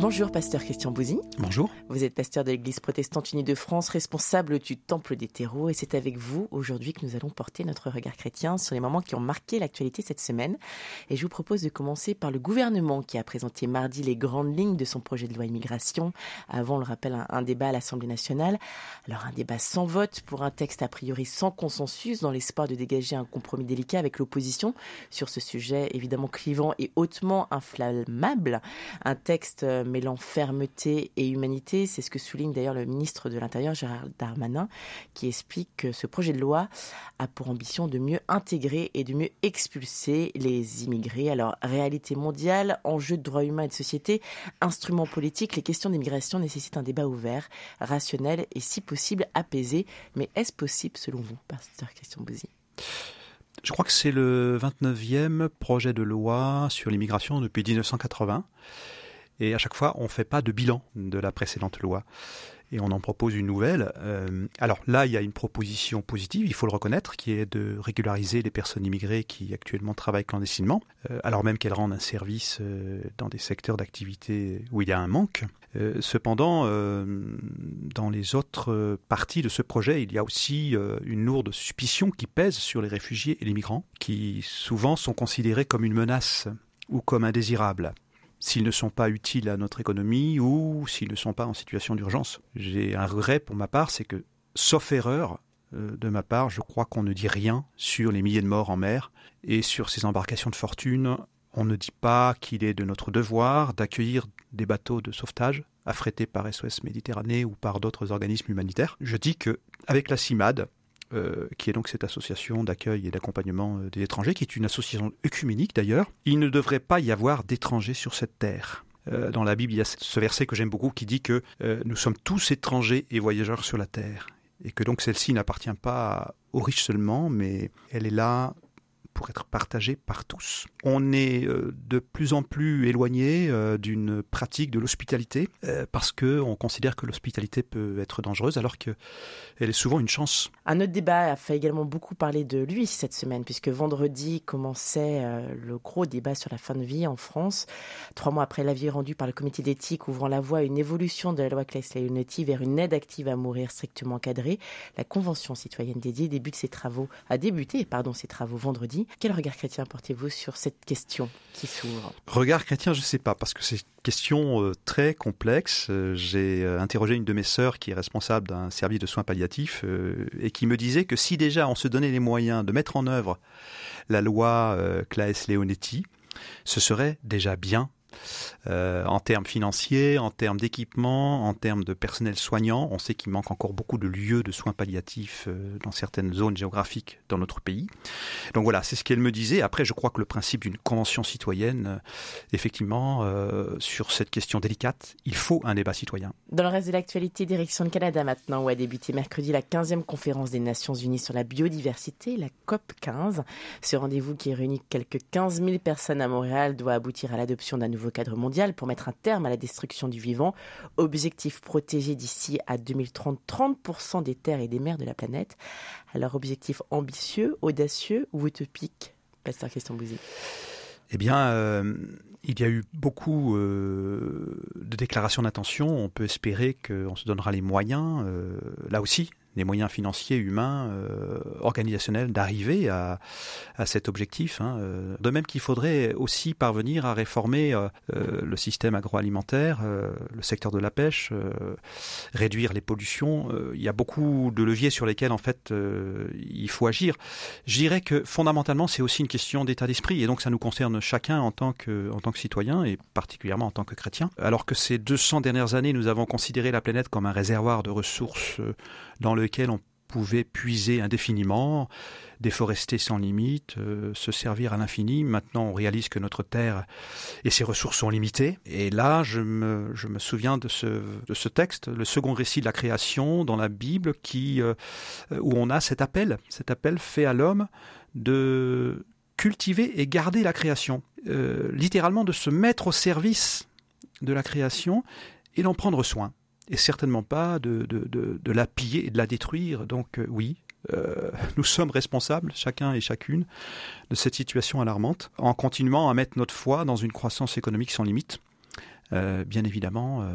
Bonjour, pasteur Christian Bouzy. Bonjour. Vous êtes pasteur de l'Église protestante unie de France, responsable du Temple des terreaux, et c'est avec vous aujourd'hui que nous allons porter notre regard chrétien sur les moments qui ont marqué l'actualité cette semaine. Et je vous propose de commencer par le gouvernement qui a présenté mardi les grandes lignes de son projet de loi immigration. Avant, on le rappelle, un, un débat à l'Assemblée nationale. Alors, un débat sans vote pour un texte a priori sans consensus, dans l'espoir de dégager un compromis délicat avec l'opposition sur ce sujet évidemment clivant et hautement inflammable. Un texte euh, mêlant fermeté et humanité. C'est ce que souligne d'ailleurs le ministre de l'Intérieur, Gérard Darmanin, qui explique que ce projet de loi a pour ambition de mieux intégrer et de mieux expulser les immigrés. Alors, réalité mondiale, enjeux de droits humains et de société, instruments politiques, les questions d'immigration nécessitent un débat ouvert, rationnel et si possible apaisé. Mais est-ce possible selon vous, pasteur Christian Bouzy? Je crois que c'est le 29e projet de loi sur l'immigration depuis 1980. Et à chaque fois, on ne fait pas de bilan de la précédente loi. Et on en propose une nouvelle. Euh, alors là, il y a une proposition positive, il faut le reconnaître, qui est de régulariser les personnes immigrées qui actuellement travaillent clandestinement, euh, alors même qu'elles rendent un service euh, dans des secteurs d'activité où il y a un manque. Cependant, dans les autres parties de ce projet, il y a aussi une lourde suspicion qui pèse sur les réfugiés et les migrants, qui souvent sont considérés comme une menace ou comme indésirables s'ils ne sont pas utiles à notre économie ou s'ils ne sont pas en situation d'urgence. J'ai un regret pour ma part, c'est que, sauf erreur euh, de ma part, je crois qu'on ne dit rien sur les milliers de morts en mer et sur ces embarcations de fortune. On ne dit pas qu'il est de notre devoir d'accueillir des bateaux de sauvetage affrétés par SOS Méditerranée ou par d'autres organismes humanitaires. Je dis que avec la CIMAD, euh, qui est donc cette association d'accueil et d'accompagnement euh, des étrangers, qui est une association œcuménique d'ailleurs, il ne devrait pas y avoir d'étrangers sur cette terre. Euh, dans la Bible, il y a ce verset que j'aime beaucoup qui dit que nous sommes tous étrangers et voyageurs sur la terre, et que donc celle-ci n'appartient pas aux riches seulement, mais elle est là pour être partagée par tous. On est euh, de plus en plus éloigné euh, d'une pratique de l'hospitalité euh, parce que on considère que l'hospitalité peut être dangereuse alors que elle est souvent une chance. Un autre débat a fait également beaucoup parler de lui cette semaine, puisque vendredi commençait le gros débat sur la fin de vie en France. Trois mois après l'avis rendu par le comité d'éthique ouvrant la voie à une évolution de la loi Claes-Leonetti vers une aide active à mourir strictement cadrée, la Convention citoyenne dédiée débute ses travaux, a débuté pardon, ses travaux vendredi. Quel regard chrétien portez-vous sur cette question qui s'ouvre? Regard chrétien, je ne sais pas, parce que c'est une question euh, très complexe. Euh, J'ai euh, interrogé une de mes sœurs qui est responsable d'un service de soins palliatifs et qui me disait que si déjà on se donnait les moyens de mettre en œuvre la loi euh, Claes-Leonetti, ce serait déjà bien. Euh, en termes financiers, en termes d'équipement, en termes de personnel soignant, on sait qu'il manque encore beaucoup de lieux de soins palliatifs euh, dans certaines zones géographiques dans notre pays. Donc voilà, c'est ce qu'elle me disait. Après, je crois que le principe d'une convention citoyenne, euh, effectivement, euh, sur cette question délicate, il faut un débat citoyen. Dans le reste de l'actualité, direction le Canada maintenant, où a débuté mercredi la 15e conférence des Nations Unies sur la biodiversité, la COP 15. Ce rendez-vous qui réunit quelques 15 000 personnes à Montréal doit aboutir à l'adoption d'un nouveau cadre mondial pour mettre un terme à la destruction du vivant. Objectif protégé d'ici à 2030 30% des terres et des mers de la planète. Alors objectif ambitieux, audacieux ou utopique? Pasteur Christian Bouzy. Eh bien, euh, il y a eu beaucoup euh, de déclarations d'intention. On peut espérer qu'on se donnera les moyens, euh, là aussi, les moyens financiers, humains, euh, organisationnels d'arriver à, à cet objectif. Hein. Euh, De même qu'il faudrait aussi parvenir à réformer euh, le système agroalimentaire, le secteur de la pêche, réduire les pollutions. Il y a beaucoup de leviers sur lesquels en fait il faut agir. Je dirais que fondamentalement c'est aussi une question d'état d'esprit et donc ça nous concerne chacun en tant que en tant que citoyen et particulièrement en tant que chrétien. Alors que ces 200 dernières années nous avons considéré la planète comme un réservoir de ressources dans on pouvait puiser indéfiniment, déforester sans limite, euh, se servir à l'infini. Maintenant, on réalise que notre Terre et ses ressources sont limitées. Et là, je me, souviens de ce, de ce texte, le second récit de la création dans la Bible, qui, euh, où on a cet appel, cet appel fait à l'homme de cultiver et garder la création. Euh, littéralement de se mettre au service de la création et d'en prendre soin. Et certainement pas de, la piller et de la détruire. Donc oui, nous sommes responsables, chacun et chacune, de cette situation alarmante, en continuant à mettre notre foi dans une croissance économique sans limite. bien évidemment,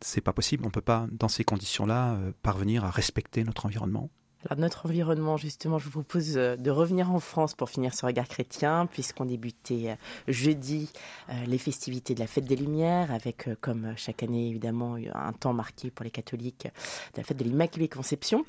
c'est pas possible. On peut pas, dans ces conditions-là, parvenir à respecter notre environnement, alors notre environnement, justement, je vous propose euh, de revenir en France pour finir ce regard chrétien, puisqu'on débutait euh, jeudi euh, les festivités de la Fête des Lumières, avec, comme chaque année, évidemment, un temps marqué pour les catholiques de la Fête de l'Immaculée Conception.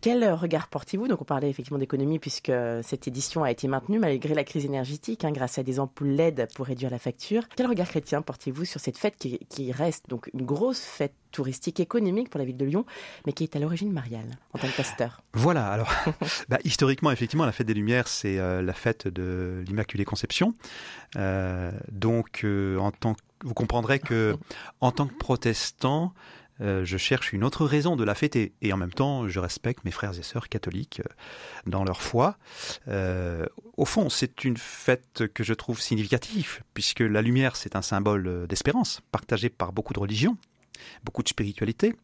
Quel regard portez-vous? Donc on parlait effectivement d'économie, puisque cette édition a été maintenue malgré la crise énergétique, hein, grâce à des ampoules LED pour réduire la facture. Quel regard chrétien portez-vous sur cette fête qui, qui reste donc une grosse fête touristique économique pour la ville de Lyon, mais qui est à l'origine mariale en tant que pasteur Voilà, alors bah, historiquement, effectivement, la fête des Lumières, c'est euh, la fête de l'Immaculée Conception. Euh, donc, euh, en tant vous comprendrez que en tant que protestant, je cherche une autre raison de la fêter. Et en même temps, je respecte mes frères et sœurs catholiques dans leur foi. au fond, c'est une fête que je trouve significative, puisque la lumière, c'est un symbole d'espérance, partagé par beaucoup de religions, beaucoup de spiritualité.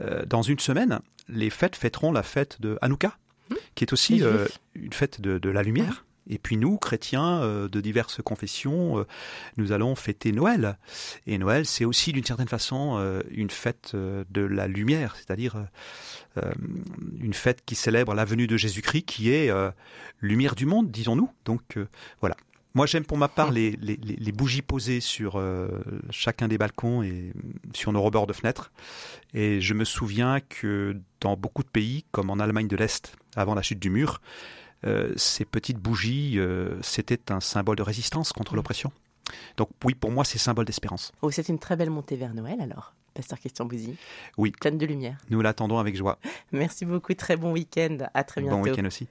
Euh, dans une semaine, les fêtes fêteront la fête de Hanouka, hmm. qui est aussi euh, une fête de, la lumière. Et puis nous, chrétiens euh, de diverses confessions, nous allons fêter Noël. Et Noël, c'est aussi d'une certaine façon une fête de la lumière, c'est-à-dire une fête qui célèbre la venue de Jésus-Christ, qui est lumière du monde, disons-nous. Donc voilà. Moi, j'aime pour ma part les, les, bougies posées sur euh, chacun des balcons et sur nos rebords de fenêtres. Et je me souviens que dans beaucoup de pays, comme en Allemagne de l'Est, avant la chute du mur, euh, ces petites bougies, euh, c'était un symbole de résistance contre l'oppression. Donc oui, pour moi, c'est symbole d'espérance. Oh, c'est une très belle montée vers Noël alors, Pasteur Christian Bouzy. Oui. Pleine de lumière. Nous l'attendons avec joie. Merci beaucoup, très bon week-end. À très bientôt. Bon week-end aussi.